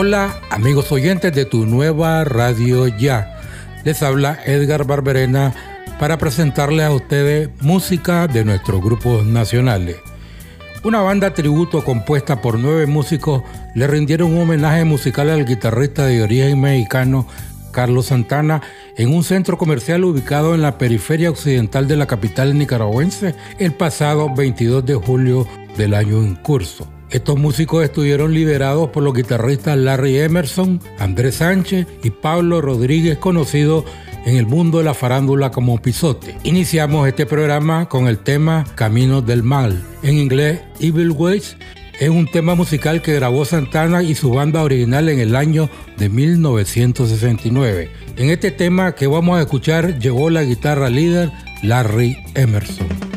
Hola amigos oyentes de tu nueva radio ya. Les habla Edgar Barberena para presentarles a ustedes música de nuestros grupos nacionales. Una banda tributo compuesta por nueve músicos le rindieron un homenaje musical al guitarrista de origen mexicano Carlos Santana en un centro comercial ubicado en la periferia occidental de la capital nicaragüense el pasado 22 de julio del año en curso. Estos músicos estuvieron liderados por los guitarristas Larry Emerson, Andrés Sánchez y Pablo Rodríguez, conocidos en el mundo de la farándula como Pisote. Iniciamos este programa con el tema Caminos del Mal, en inglés Evil Ways. Es un tema musical que grabó Santana y su banda original en el año de 1969. En este tema que vamos a escuchar llegó la guitarra líder Larry Emerson.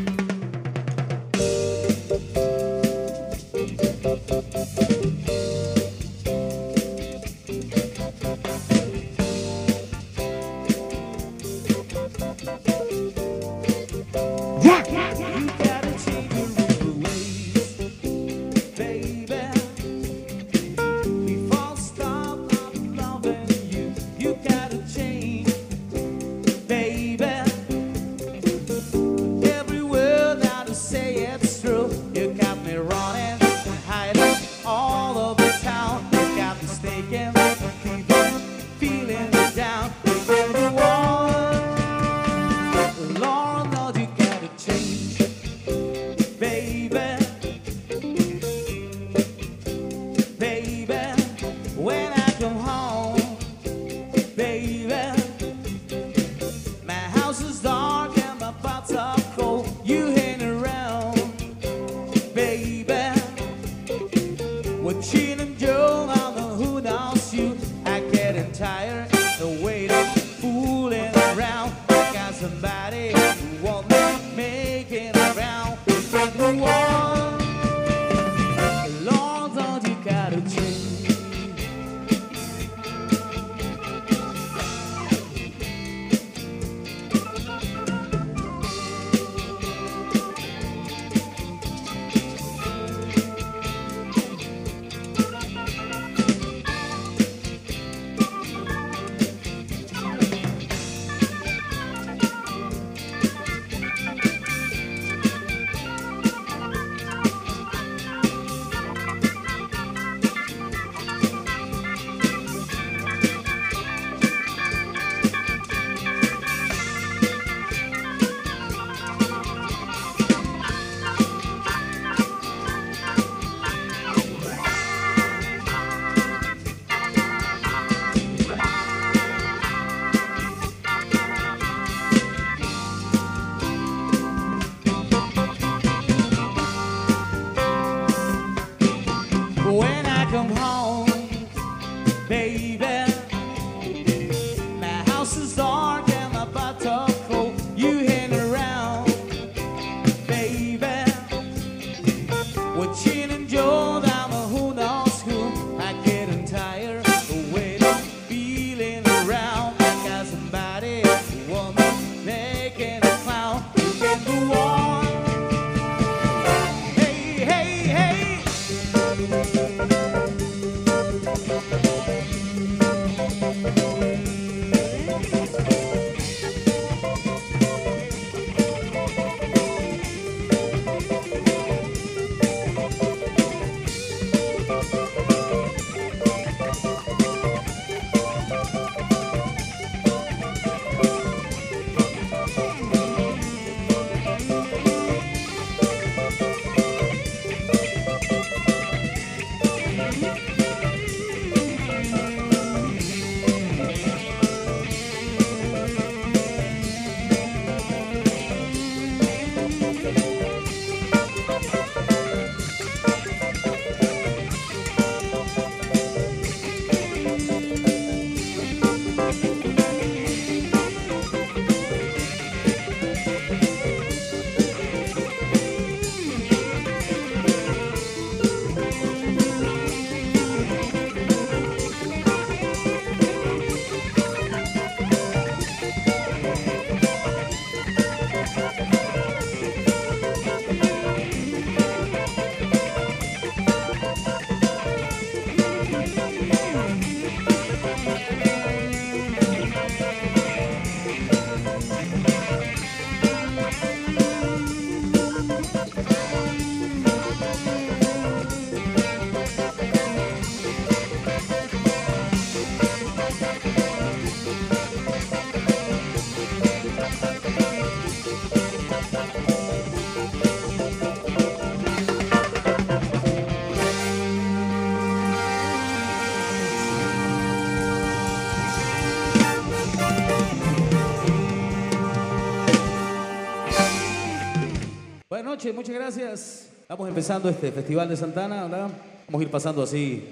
Muchas gracias. Estamos empezando este Festival de Santana, ¿verdad? Vamos a ir pasando así.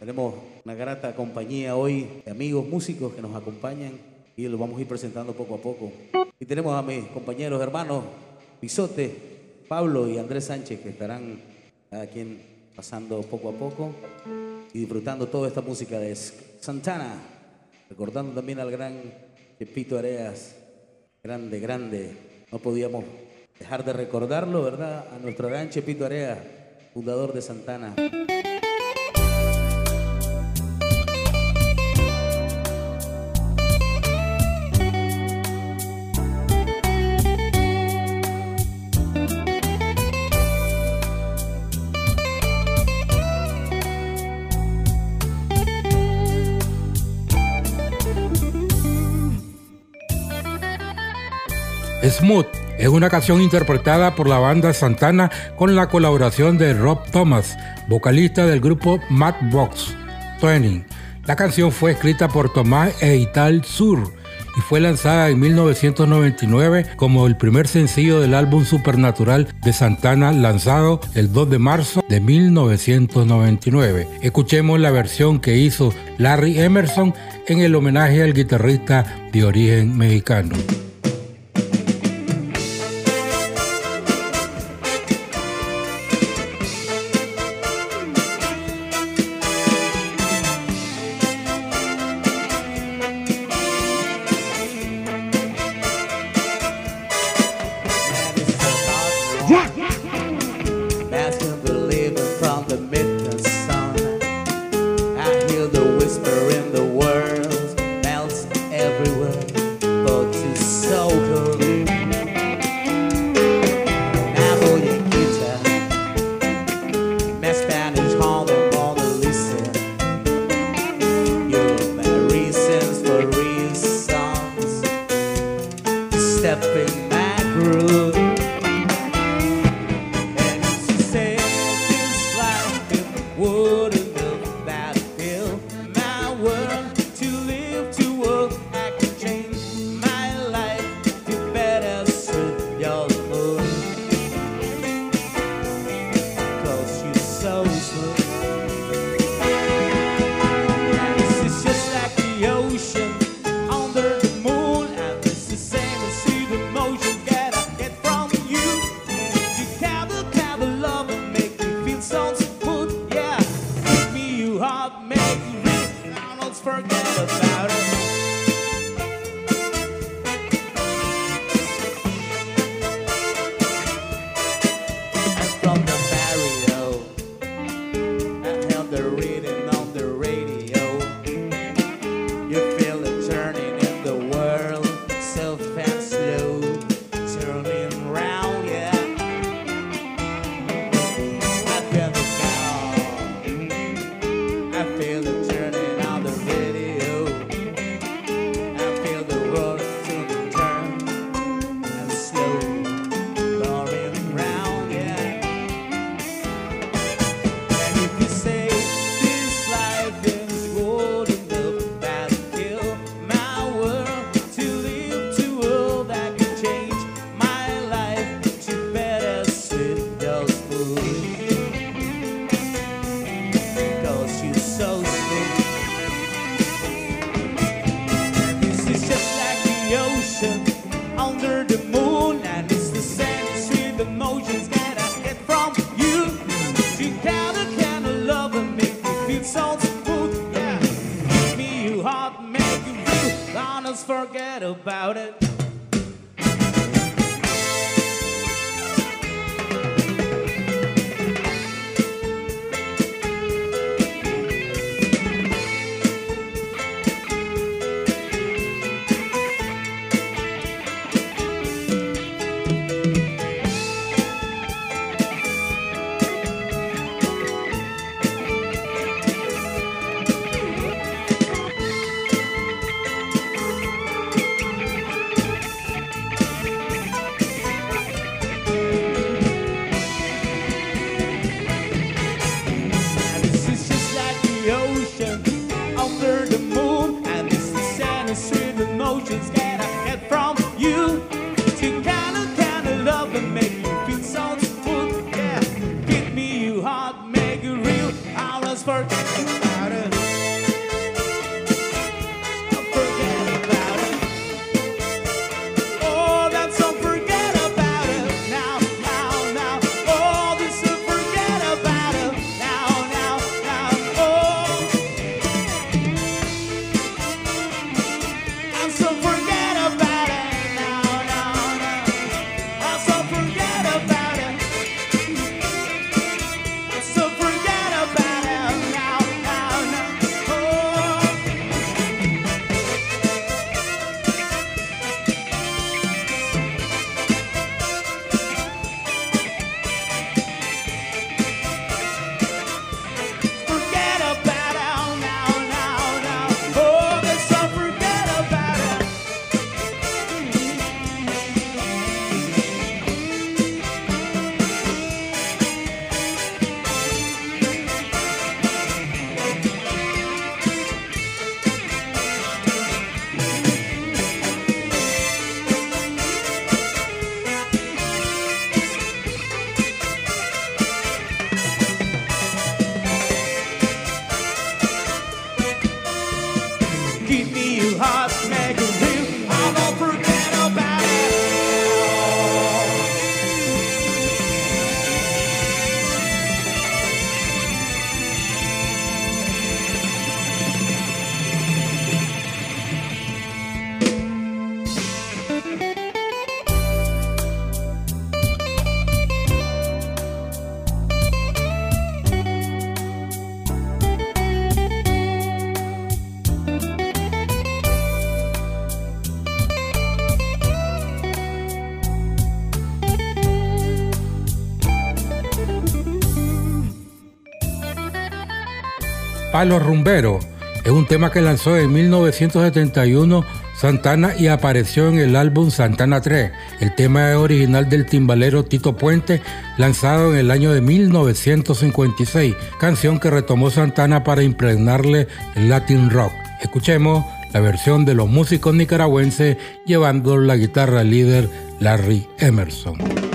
Tenemos una grata compañía hoy de amigos músicos que nos acompañan y los vamos a ir presentando poco a poco. Y tenemos a mis compañeros hermanos Pisote, Pablo y Andrés Sánchez que estarán cada pasando poco a poco y disfrutando toda esta música de Santana. Recordando también al gran Pepito Areas, grande, grande. No podíamos dejar de recordarlo, ¿verdad? A nuestro gran Chepito Area, fundador de Santana. Smooth es una canción interpretada por la banda Santana con la colaboración de Rob Thomas, vocalista del grupo Matchbox 20. La canción fue escrita por Tomás e Ital Sur y fue lanzada en 1999 como el primer sencillo del álbum Supernatural de Santana lanzado el 2 de marzo de 1999. Escuchemos la versión que hizo Larry Emerson en el homenaje al guitarrista de origen mexicano. Palo Rumbero. Es un tema que lanzó en 1971 Santana y apareció en el álbum Santana 3. El tema es original del timbalero Tito Puente, lanzado en el año de 1956, canción que retomó Santana para impregnarle el Latin rock. Escuchemos la versión de los músicos nicaragüenses llevando la guitarra líder Larry Emerson.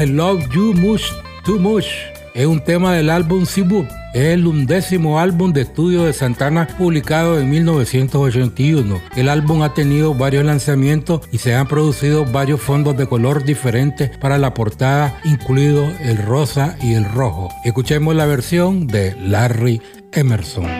I Love You Much Too Much es un tema del álbum Cebu. Es el undécimo álbum de estudio de Santana publicado en 1981. El álbum ha tenido varios lanzamientos y se han producido varios fondos de color diferentes para la portada, incluido el rosa y el rojo. Escuchemos la versión de Larry Emerson.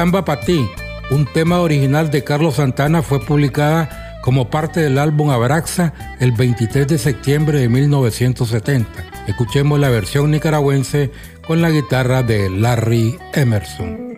Samba Patí, un tema original de Carlos Santana, fue publicada como parte del álbum Abraxa el 23 de septiembre de 1970. Escuchemos la versión nicaragüense con la guitarra de Larry Emerson.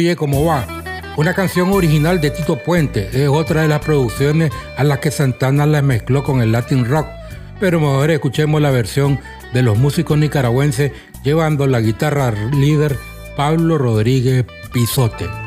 Oye cómo va. Una canción original de Tito Puente es otra de las producciones a las que Santana la mezcló con el Latin Rock. Pero mejor escuchemos la versión de los músicos nicaragüenses llevando la guitarra líder Pablo Rodríguez Pisote.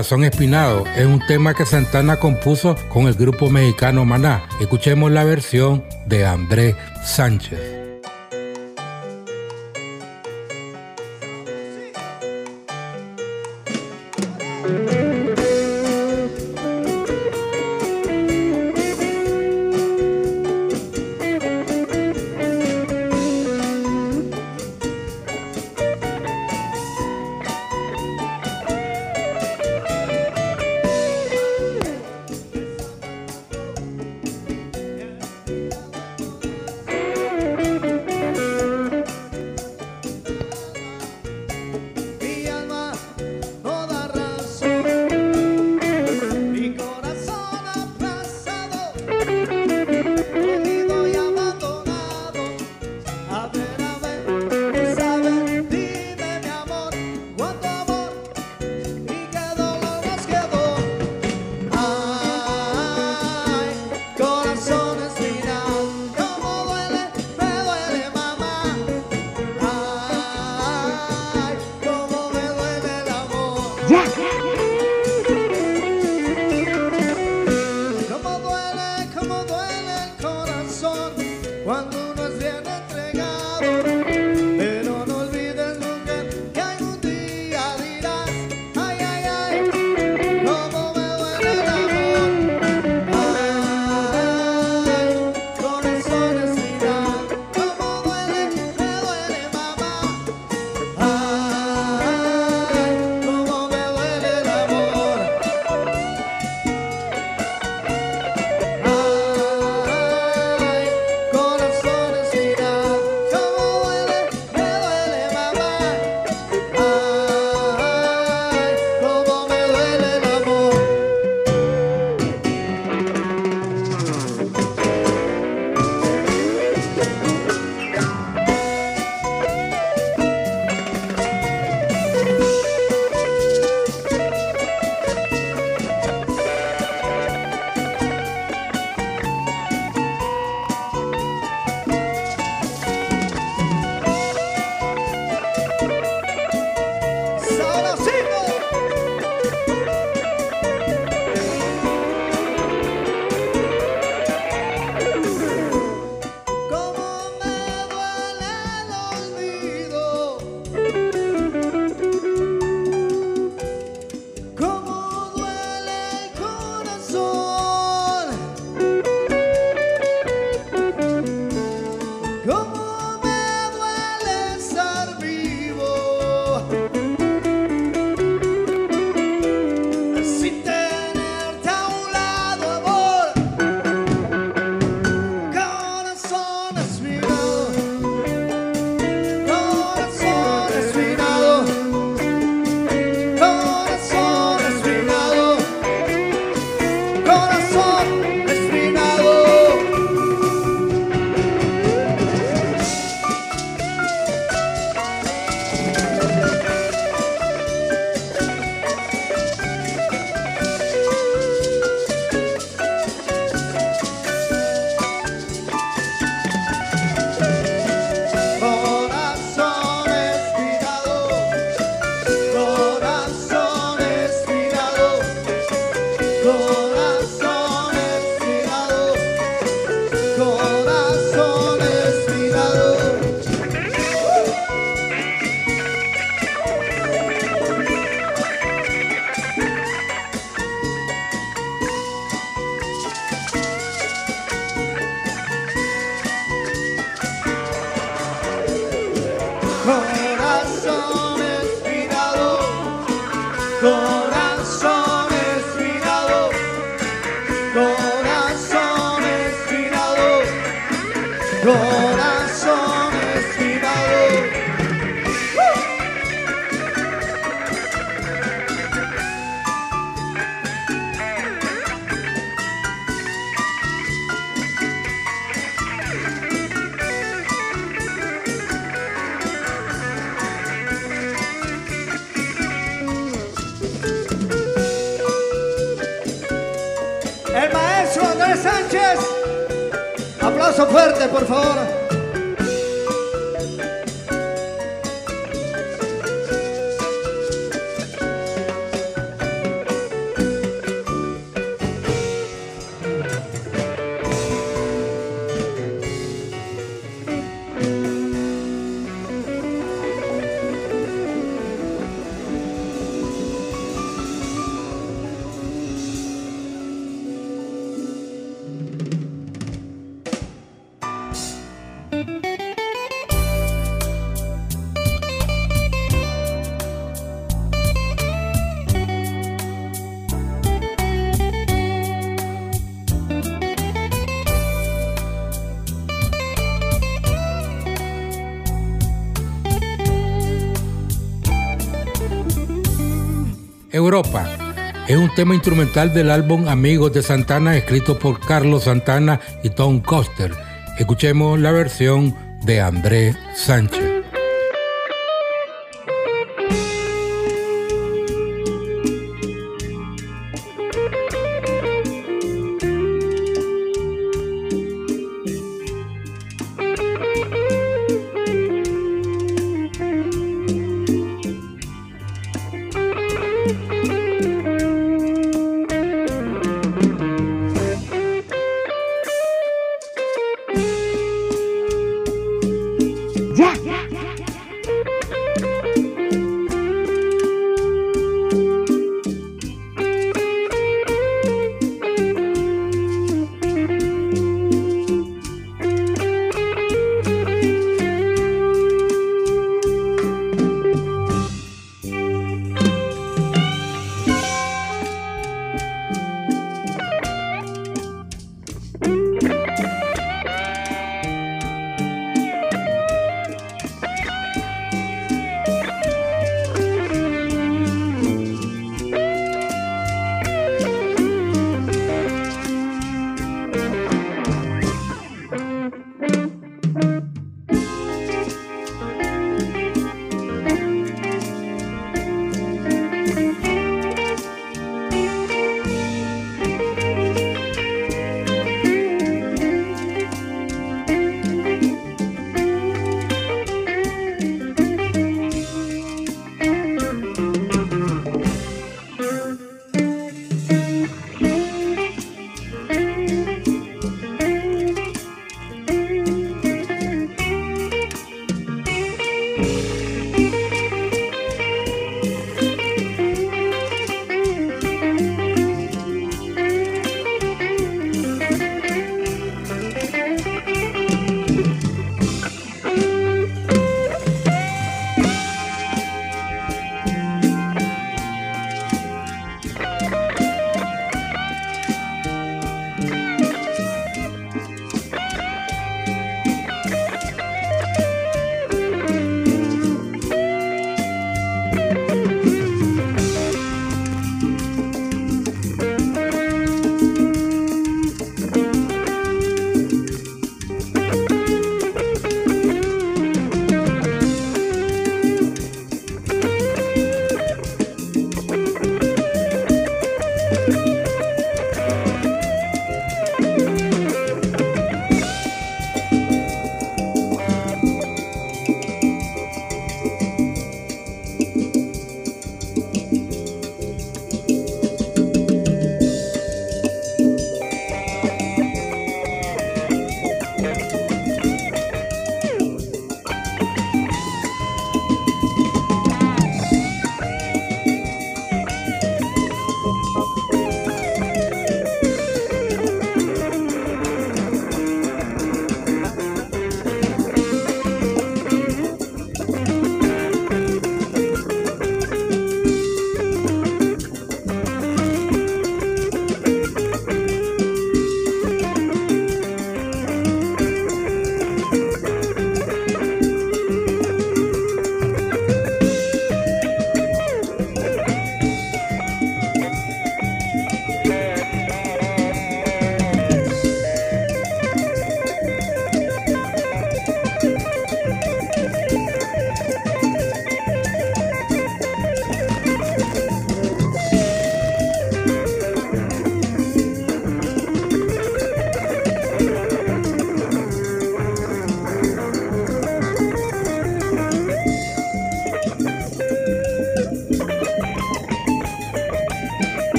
Corazón Espinado es un tema que Santana compuso con el grupo mexicano Maná. Escuchemos la versión de Andrés Sánchez. essa Fuerte, por favor. Un tema instrumental del álbum Amigos de Santana escrito por Carlos Santana y Tom Coster. Escuchemos la versión de Andrés Sánchez.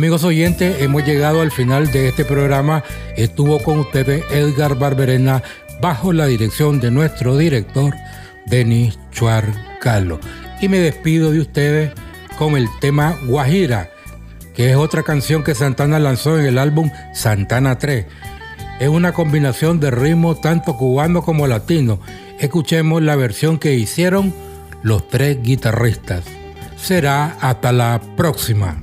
Amigos oyentes, hemos llegado al final de este programa. Estuvo con ustedes Edgar Barberena bajo la dirección de nuestro director Denis Chuarcalo. Y me despido de ustedes con el tema Guajira, que es otra canción que Santana lanzó en el álbum Santana 3. Es una combinación de ritmos tanto cubano como latino. Escuchemos la versión que hicieron los tres guitarristas. Será hasta la próxima.